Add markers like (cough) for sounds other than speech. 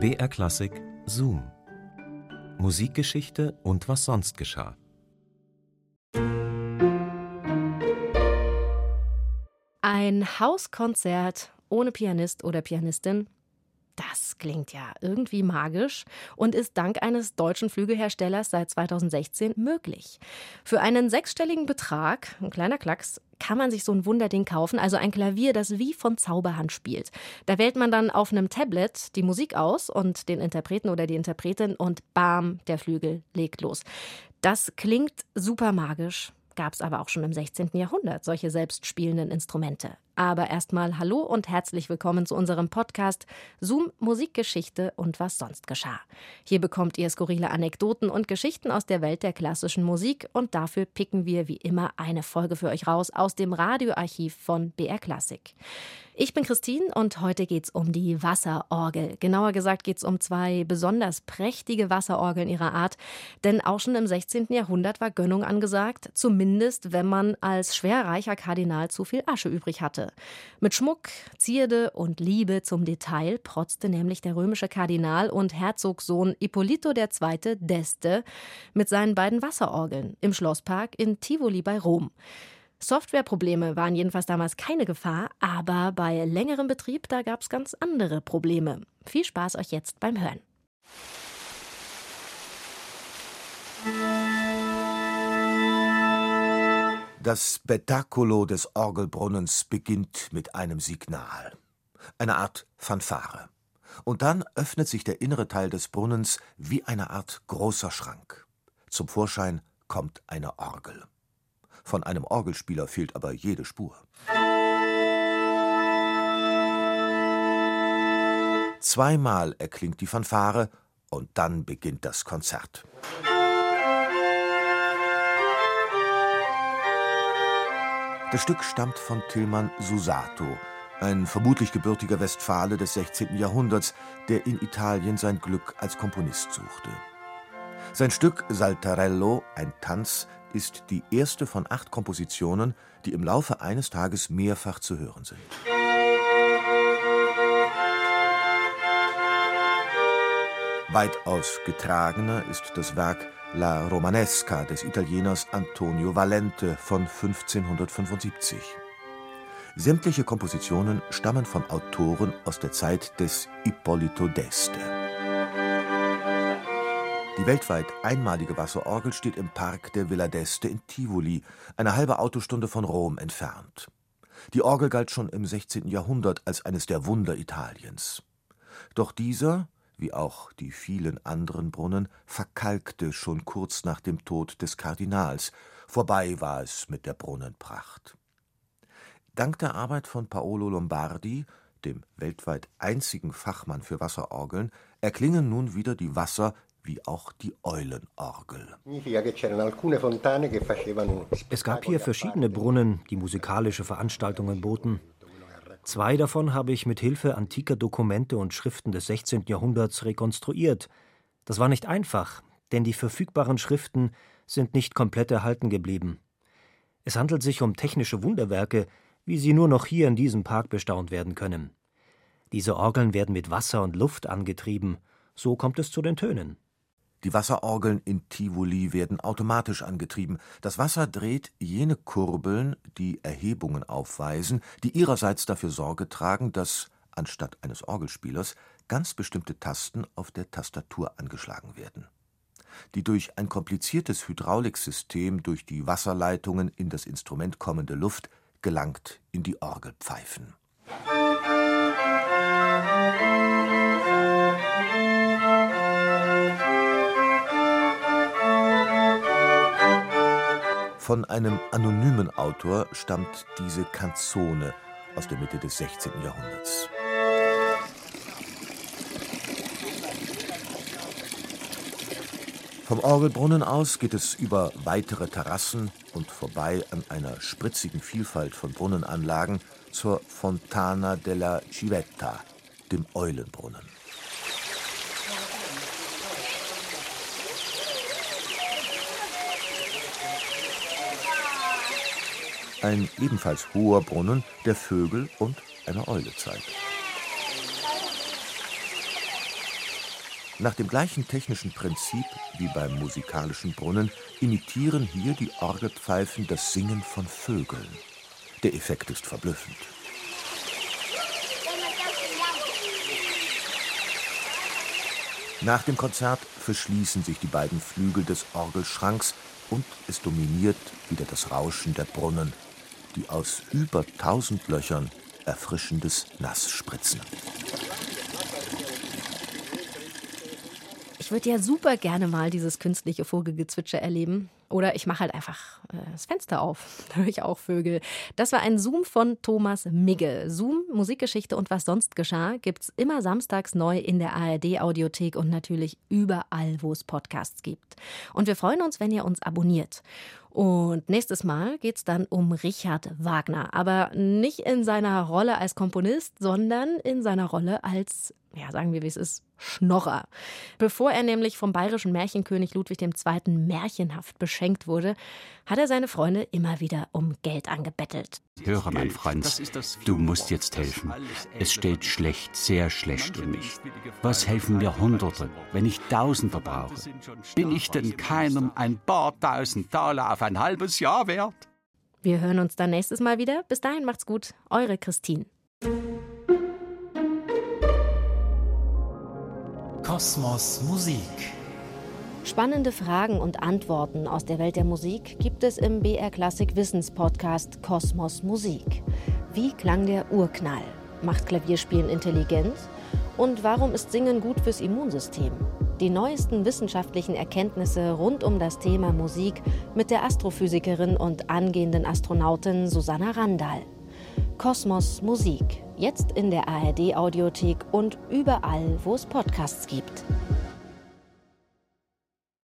BR Klassik Zoom. Musikgeschichte und was sonst geschah. Ein Hauskonzert ohne Pianist oder Pianistin das klingt ja irgendwie magisch und ist dank eines deutschen Flügelherstellers seit 2016 möglich. Für einen sechsstelligen Betrag, ein kleiner Klacks, kann man sich so ein Wunderding kaufen, also ein Klavier, das wie von Zauberhand spielt. Da wählt man dann auf einem Tablet die Musik aus und den Interpreten oder die Interpretin und bam, der Flügel legt los. Das klingt super magisch gab es aber auch schon im 16. Jahrhundert solche selbstspielenden Instrumente. Aber erstmal hallo und herzlich willkommen zu unserem Podcast Zoom Musikgeschichte und was sonst geschah. Hier bekommt ihr skurrile Anekdoten und Geschichten aus der Welt der klassischen Musik und dafür picken wir wie immer eine Folge für euch raus aus dem Radioarchiv von BR Classic. Ich bin Christine und heute geht's um die Wasserorgel. Genauer gesagt geht's um zwei besonders prächtige Wasserorgeln ihrer Art, denn auch schon im 16. Jahrhundert war Gönnung angesagt, zumindest wenn man als schwerreicher Kardinal zu viel Asche übrig hatte. Mit Schmuck, Zierde und Liebe zum Detail protzte nämlich der römische Kardinal und Herzogssohn Ippolito II. d'Este mit seinen beiden Wasserorgeln im Schlosspark in Tivoli bei Rom. Softwareprobleme waren jedenfalls damals keine Gefahr, aber bei längerem Betrieb, da gab es ganz andere Probleme. Viel Spaß euch jetzt beim Hören. Das Spettacolo des Orgelbrunnens beginnt mit einem Signal, eine Art Fanfare. Und dann öffnet sich der innere Teil des Brunnens wie eine Art großer Schrank. Zum Vorschein kommt eine Orgel. Von einem Orgelspieler fehlt aber jede Spur. Zweimal erklingt die Fanfare und dann beginnt das Konzert. Das Stück stammt von Tilman Susato, ein vermutlich gebürtiger Westfale des 16. Jahrhunderts, der in Italien sein Glück als Komponist suchte. Sein Stück Saltarello, ein Tanz, ist die erste von acht Kompositionen, die im Laufe eines Tages mehrfach zu hören sind. Weitaus getragener ist das Werk La Romanesca des Italieners Antonio Valente von 1575. Sämtliche Kompositionen stammen von Autoren aus der Zeit des Ippolito d'Este. Die weltweit einmalige Wasserorgel steht im Park der Villa d'Este in Tivoli, eine halbe Autostunde von Rom entfernt. Die Orgel galt schon im 16. Jahrhundert als eines der Wunder Italiens. Doch dieser, wie auch die vielen anderen Brunnen, verkalkte schon kurz nach dem Tod des Kardinals. Vorbei war es mit der Brunnenpracht. Dank der Arbeit von Paolo Lombardi, dem weltweit einzigen Fachmann für Wasserorgeln, erklingen nun wieder die Wasser wie auch die Eulenorgel. Es gab hier verschiedene Brunnen, die musikalische Veranstaltungen boten. Zwei davon habe ich mit Hilfe antiker Dokumente und Schriften des 16. Jahrhunderts rekonstruiert. Das war nicht einfach, denn die verfügbaren Schriften sind nicht komplett erhalten geblieben. Es handelt sich um technische Wunderwerke, wie sie nur noch hier in diesem Park bestaunt werden können. Diese Orgeln werden mit Wasser und Luft angetrieben, so kommt es zu den Tönen. Die Wasserorgeln in Tivoli werden automatisch angetrieben. Das Wasser dreht jene Kurbeln, die Erhebungen aufweisen, die ihrerseits dafür Sorge tragen, dass anstatt eines Orgelspielers ganz bestimmte Tasten auf der Tastatur angeschlagen werden. Die durch ein kompliziertes Hydrauliksystem durch die Wasserleitungen in das Instrument kommende Luft gelangt in die Orgelpfeifen. Von einem anonymen Autor stammt diese Canzone aus der Mitte des 16. Jahrhunderts. Vom Orgelbrunnen aus geht es über weitere Terrassen und vorbei an einer spritzigen Vielfalt von Brunnenanlagen zur Fontana della Civetta, dem Eulenbrunnen. Ein ebenfalls hoher Brunnen, der Vögel und eine Eule zeigt. Nach dem gleichen technischen Prinzip wie beim musikalischen Brunnen imitieren hier die Orgelpfeifen das Singen von Vögeln. Der Effekt ist verblüffend. Nach dem Konzert verschließen sich die beiden Flügel des Orgelschranks und es dominiert wieder das Rauschen der Brunnen, die aus über tausend Löchern erfrischendes Nass spritzen. Ich würde ja super gerne mal dieses künstliche Vogelgezwitscher erleben. Oder ich mache halt einfach äh, das Fenster auf. (laughs) Da höre ich auch Vögel. Das war ein Zoom von Thomas Migge. Zoom, Musikgeschichte und was sonst geschah, gibt es immer samstags neu in der ARD-Audiothek und natürlich überall, wo es Podcasts gibt. Und wir freuen uns, wenn ihr uns abonniert. Und nächstes Mal geht es dann um Richard Wagner. Aber nicht in seiner Rolle als Komponist, sondern in seiner Rolle als ja, sagen wir, wie es ist, Schnorrer. Bevor er nämlich vom bayerischen Märchenkönig Ludwig II. märchenhaft beschenkt wurde, hat er seine Freunde immer wieder um Geld angebettelt. Höre, mein Franz, du musst jetzt helfen. Es steht schlecht, sehr schlecht um mich. Was helfen mir Hunderte, wenn ich Tausende brauche? Bin ich denn keinem ein paar tausend Taler auf ein halbes Jahr wert? Wir hören uns dann nächstes Mal wieder. Bis dahin macht's gut. Eure Christine. Kosmos Musik. Spannende Fragen und Antworten aus der Welt der Musik gibt es im BR Klassik Wissenspodcast Kosmos Musik. Wie klang der Urknall? Macht Klavierspielen intelligent? Und warum ist Singen gut fürs Immunsystem? Die neuesten wissenschaftlichen Erkenntnisse rund um das Thema Musik mit der Astrophysikerin und angehenden Astronautin Susanna Randall. Kosmos Musik. Jetzt in der ARD Audiothek und überall, wo es Podcasts gibt.